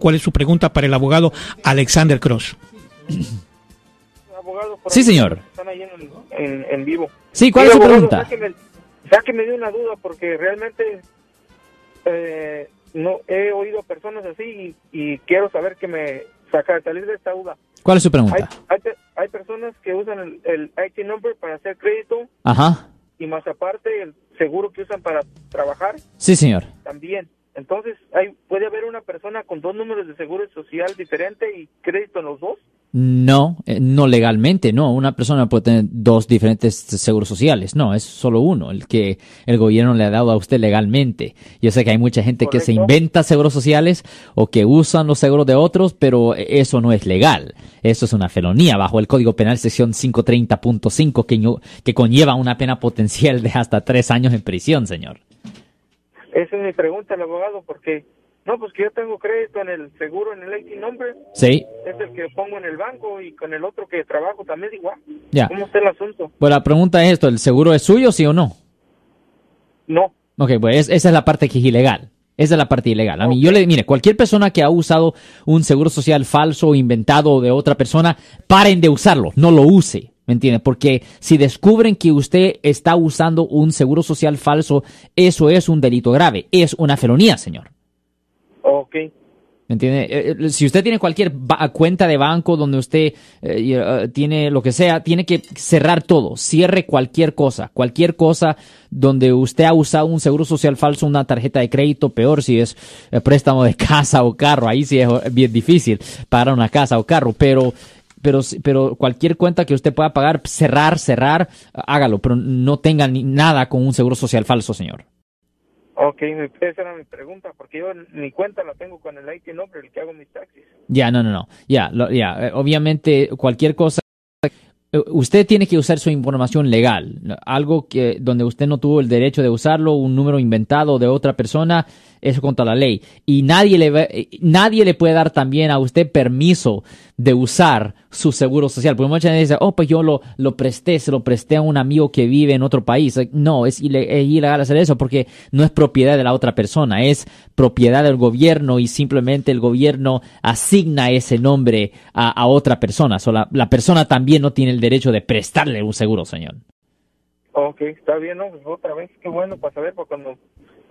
cuál es su pregunta para el abogado Alexander Cross. sí, señor. Están ahí en, vivo. Sí, ¿cuál es su pregunta? Ya que me dio una duda porque realmente eh, no he oído personas así y, quiero saber que me saca salir de esta duda. ¿Cuál es su pregunta? Hay, personas que usan el, el, IT number para hacer crédito. Ajá. Y más aparte el seguro que usan para trabajar. Sí, señor. También. Entonces, hay, ¿puede haber una persona con dos números de seguro social diferente y crédito en los dos? No, eh, no legalmente, no. Una persona puede tener dos diferentes seguros sociales. No, es solo uno, el que el gobierno le ha dado a usted legalmente. Yo sé que hay mucha gente que se inventa seguros sociales o que usan los seguros de otros, pero eso no es legal. Eso es una felonía bajo el Código Penal sección 530.5 que, que conlleva una pena potencial de hasta tres años en prisión, señor. Esa es mi pregunta al abogado, porque no, pues que yo tengo crédito en el seguro, en el IT nombre. Sí. Es el que pongo en el banco y con el otro que trabajo también igual. Ya. ¿Cómo está el asunto? Pues la pregunta es esto, ¿el seguro es suyo, sí o no? No. Ok, pues esa es la parte que es ilegal. Esa es la parte ilegal. A mí, yo le, mire, cualquier persona que ha usado un seguro social falso o inventado de otra persona, paren de usarlo, no lo use. ¿Me entiende? Porque si descubren que usted está usando un seguro social falso, eso es un delito grave, es una felonía, señor. Ok. ¿Me entiende? Eh, eh, si usted tiene cualquier cuenta de banco donde usted eh, tiene lo que sea, tiene que cerrar todo. Cierre cualquier cosa. Cualquier cosa donde usted ha usado un seguro social falso, una tarjeta de crédito, peor si es préstamo de casa o carro. Ahí sí es bien difícil para una casa o carro. Pero pero, pero cualquier cuenta que usted pueda pagar, cerrar, cerrar, hágalo, pero no tenga ni nada con un seguro social falso, señor. Ok, esa era mi pregunta, porque yo mi cuenta la tengo con el IT nombre, el que hago mis taxis. Ya, no, no, no. Ya, ya. Eh, obviamente, cualquier cosa. Eh, usted tiene que usar su información legal, algo que donde usted no tuvo el derecho de usarlo, un número inventado de otra persona, eso contra la ley. Y nadie le, eh, nadie le puede dar también a usted permiso de usar su seguro social. Porque mucha gente dice, oh, pues yo lo, lo presté, se lo presté a un amigo que vive en otro país. No, es, ilegal hacer eso porque no es propiedad de la otra persona, es propiedad del gobierno y simplemente el gobierno asigna ese nombre a, otra persona. So, la, la persona también no tiene el derecho de prestarle un seguro, señor. Ok, está bien, ¿no? Pues otra vez, qué bueno para saber, porque cuando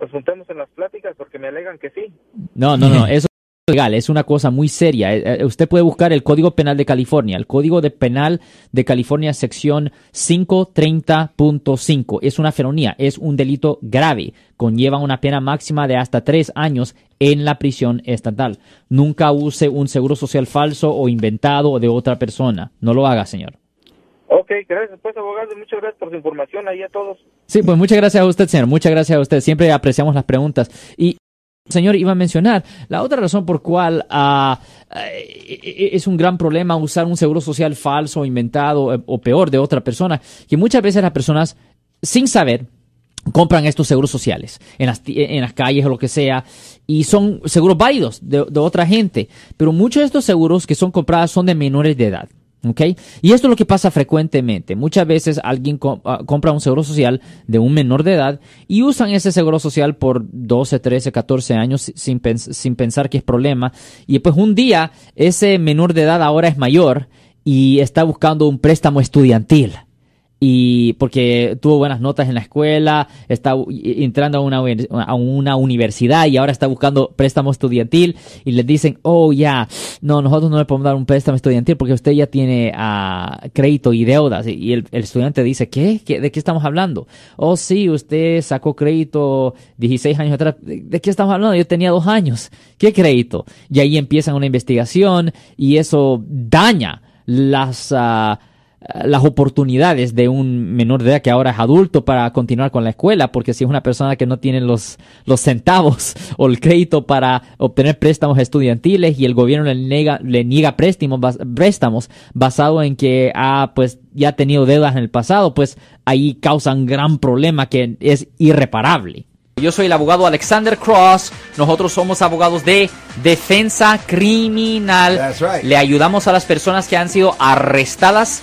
nos juntemos en las pláticas, porque me alegan que sí. No, no, no, eso es legal, es una cosa muy seria. Eh, eh, usted puede buscar el Código Penal de California, el Código de Penal de California, sección 530.5. Es una felonía, es un delito grave, conlleva una pena máxima de hasta tres años en la prisión estatal. Nunca use un seguro social falso o inventado de otra persona. No lo haga, señor. Ok, gracias pues abogado, muchas gracias por su información ahí a todos. Sí, pues muchas gracias a usted, señor, muchas gracias a usted, siempre apreciamos las preguntas. Y señor iba a mencionar, la otra razón por cual uh, es un gran problema usar un seguro social falso, inventado eh, o peor de otra persona, que muchas veces las personas, sin saber, compran estos seguros sociales en las, en las calles o lo que sea y son seguros válidos de, de otra gente, pero muchos de estos seguros que son comprados son de menores de edad. Okay. Y esto es lo que pasa frecuentemente. Muchas veces alguien ah, compra un seguro social de un menor de edad y usan ese seguro social por 12, 13, 14 años sin, sin pensar que es problema. Y después un día ese menor de edad ahora es mayor y está buscando un préstamo estudiantil y porque tuvo buenas notas en la escuela, está entrando a una, a una universidad y ahora está buscando préstamo estudiantil y le dicen, oh ya, no, nosotros no le podemos dar un préstamo estudiantil porque usted ya tiene uh, crédito y deudas. Y el, estudiante dice, ¿qué? ¿de qué estamos hablando? Oh sí, usted sacó crédito 16 años atrás. ¿De, qué estamos hablando? Yo tenía dos años. ¿Qué crédito? Y ahí empiezan una investigación y eso daña las... Uh, las oportunidades de un menor de edad que ahora es adulto para continuar con la escuela, porque si es una persona que no tiene los, los centavos o el crédito para obtener préstamos estudiantiles y el gobierno le niega, le niega préstamos, préstamos basado en que ha pues ya tenido deudas en el pasado, pues ahí causa un gran problema que es irreparable. Yo soy el abogado Alexander Cross. Nosotros somos abogados de defensa criminal. Le ayudamos a las personas que han sido arrestadas